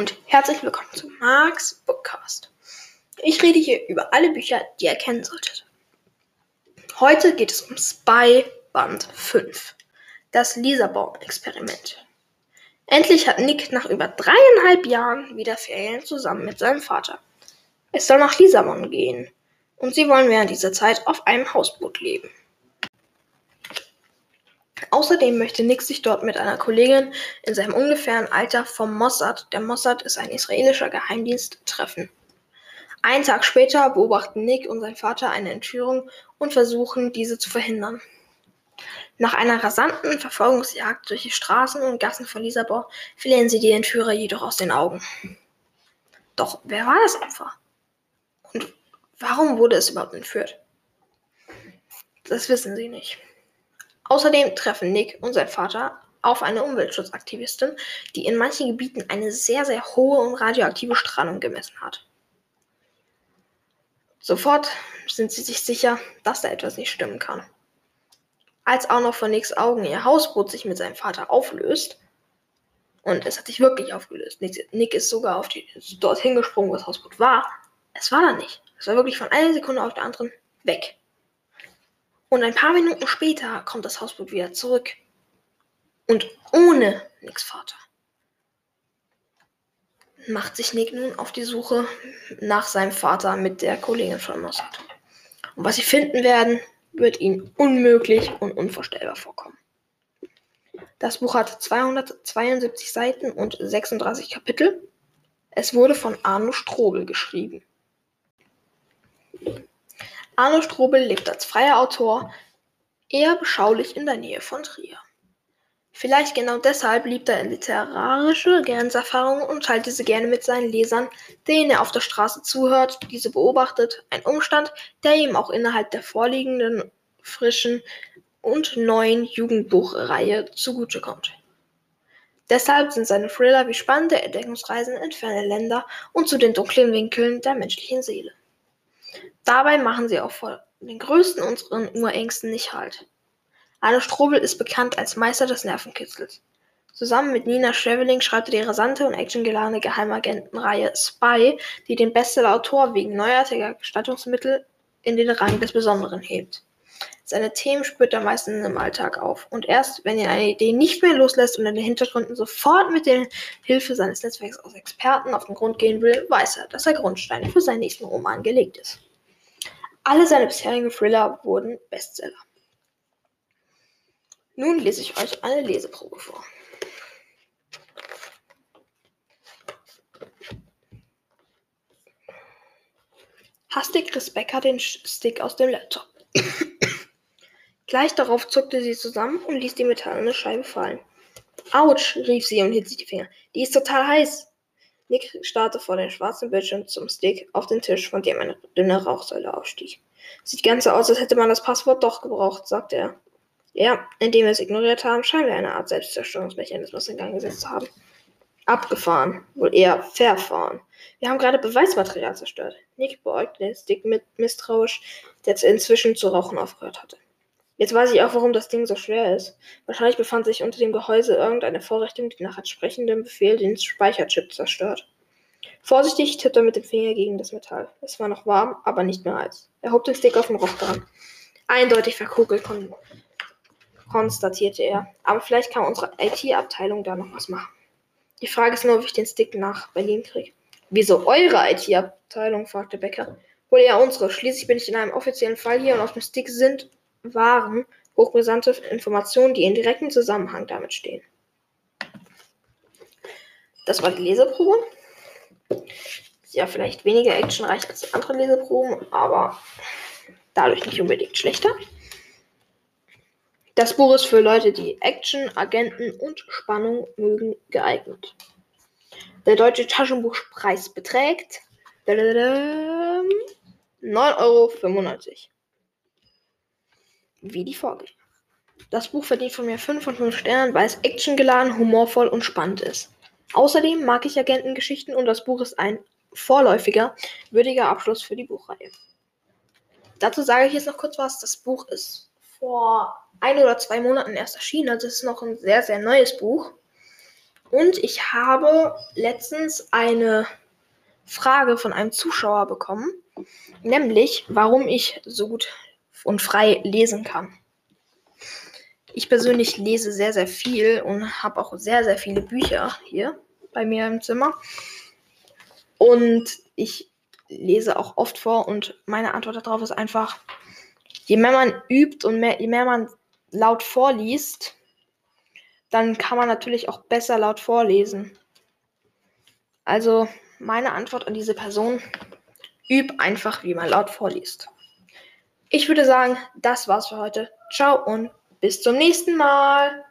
Und herzlich willkommen zu Marks Bookcast. Ich rede hier über alle Bücher, die ihr kennen solltet. Heute geht es um Spy Band 5, das Lissabon-Experiment. Endlich hat Nick nach über dreieinhalb Jahren wieder Ferien zusammen mit seinem Vater. Es soll nach Lissabon gehen und sie wollen während dieser Zeit auf einem Hausboot leben. Außerdem möchte Nick sich dort mit einer Kollegin in seinem ungefähren Alter vom Mossad, der Mossad ist ein israelischer Geheimdienst, treffen. Einen Tag später beobachten Nick und sein Vater eine Entführung und versuchen, diese zu verhindern. Nach einer rasanten Verfolgungsjagd durch die Straßen und Gassen von Lissabon verlieren sie die Entführer jedoch aus den Augen. Doch wer war das Opfer? Und warum wurde es überhaupt entführt? Das wissen sie nicht. Außerdem treffen Nick und sein Vater auf eine Umweltschutzaktivistin, die in manchen Gebieten eine sehr, sehr hohe und radioaktive Strahlung gemessen hat. Sofort sind sie sich sicher, dass da etwas nicht stimmen kann. Als auch noch von Nicks Augen ihr Hausboot sich mit seinem Vater auflöst, und es hat sich wirklich aufgelöst, Nick ist sogar auf die, dorthin gesprungen, wo das Hausboot war, es war da nicht. Es war wirklich von einer Sekunde auf der anderen weg. Und ein paar Minuten später kommt das Hausboot wieder zurück. Und ohne Nicks Vater macht sich Nick nun auf die Suche nach seinem Vater mit der Kollegin von Mossad. Und was sie finden werden, wird ihnen unmöglich und unvorstellbar vorkommen. Das Buch hat 272 Seiten und 36 Kapitel. Es wurde von Arno Strobel geschrieben. Arno Strobel lebt als freier Autor eher beschaulich in der Nähe von Trier. Vielleicht genau deshalb liebt er literarische Grenzerfahrungen und teilt diese gerne mit seinen Lesern, denen er auf der Straße zuhört, diese beobachtet, ein Umstand, der ihm auch innerhalb der vorliegenden frischen und neuen Jugendbuchreihe zugutekommt. Deshalb sind seine Thriller wie spannende Entdeckungsreisen in ferne Länder und zu den dunklen Winkeln der menschlichen Seele. Dabei machen sie auch vor den größten unseren Urängsten nicht halt. Arne Strobel ist bekannt als Meister des Nervenkitzels. Zusammen mit Nina Schreveling schreibt er die rasante und actiongeladene Geheimagentenreihe Spy, die den Bestseller-Autor wegen neuartiger Gestattungsmittel in den Rang des Besonderen hebt. Seine Themen spürt er meistens im Alltag auf. Und erst, wenn ihn eine Idee nicht mehr loslässt und in den Hintergründen sofort mit der Hilfe seines Netzwerks aus Experten auf den Grund gehen will, weiß er, dass er Grundstein für seinen nächsten Roman gelegt ist. Alle seine bisherigen Thriller wurden Bestseller. Nun lese ich euch eine Leseprobe vor. Hastig riss Becker den Stick aus dem Laptop. Gleich darauf zuckte sie zusammen und ließ die metallene Scheibe fallen. Autsch, rief sie und hielt sich die Finger. Die ist total heiß. Nick starrte vor den schwarzen Bildschirm zum Stick auf den Tisch, von dem eine dünne Rauchsäule aufstieg. Sieht ganz so aus, als hätte man das Passwort doch gebraucht, sagte er. Ja, indem wir es ignoriert haben, scheinen wir eine Art Selbstzerstörungsmechanismus in Gang gesetzt zu haben. Abgefahren, wohl eher verfahren. Wir haben gerade Beweismaterial zerstört. Nick beäugte den Stick mit misstrauisch, der inzwischen zu rauchen aufgehört hatte. Jetzt weiß ich auch, warum das Ding so schwer ist. Wahrscheinlich befand sich unter dem Gehäuse irgendeine Vorrichtung, die nach entsprechendem Befehl den Speicherchip zerstört. Vorsichtig tippte er mit dem Finger gegen das Metall. Es war noch warm, aber nicht mehr heiß. Er hob den Stick auf den Rock dran. Eindeutig verkugelt, kon konstatierte er. Aber vielleicht kann unsere IT-Abteilung da noch was machen. Die Frage ist nur, ob ich den Stick nach Berlin kriege. Wieso eure IT-Abteilung? fragte Becker. Wohl eher unsere. Schließlich bin ich in einem offiziellen Fall hier und auf dem Stick sind waren hochbrisante Informationen, die in direktem Zusammenhang damit stehen. Das war die Leseprobe. Ja, vielleicht weniger actionreich als die anderen Leseproben, aber dadurch nicht unbedingt schlechter. Das Buch ist für Leute, die Action, Agenten und Spannung mögen, geeignet. Der deutsche Taschenbuchpreis beträgt 9,95 Euro wie die Vorgänger. Das Buch verdient von mir 5 von 5 Sternen, weil es actiongeladen, humorvoll und spannend ist. Außerdem mag ich Agentengeschichten und das Buch ist ein vorläufiger, würdiger Abschluss für die Buchreihe. Dazu sage ich jetzt noch kurz was. Das Buch ist vor ein oder zwei Monaten erst erschienen, also es ist noch ein sehr, sehr neues Buch. Und ich habe letztens eine Frage von einem Zuschauer bekommen, nämlich warum ich so gut und frei lesen kann. Ich persönlich lese sehr, sehr viel und habe auch sehr, sehr viele Bücher hier bei mir im Zimmer. Und ich lese auch oft vor und meine Antwort darauf ist einfach, je mehr man übt und mehr, je mehr man laut vorliest, dann kann man natürlich auch besser laut vorlesen. Also meine Antwort an diese Person, üb einfach, wie man laut vorliest. Ich würde sagen, das war's für heute. Ciao und bis zum nächsten Mal.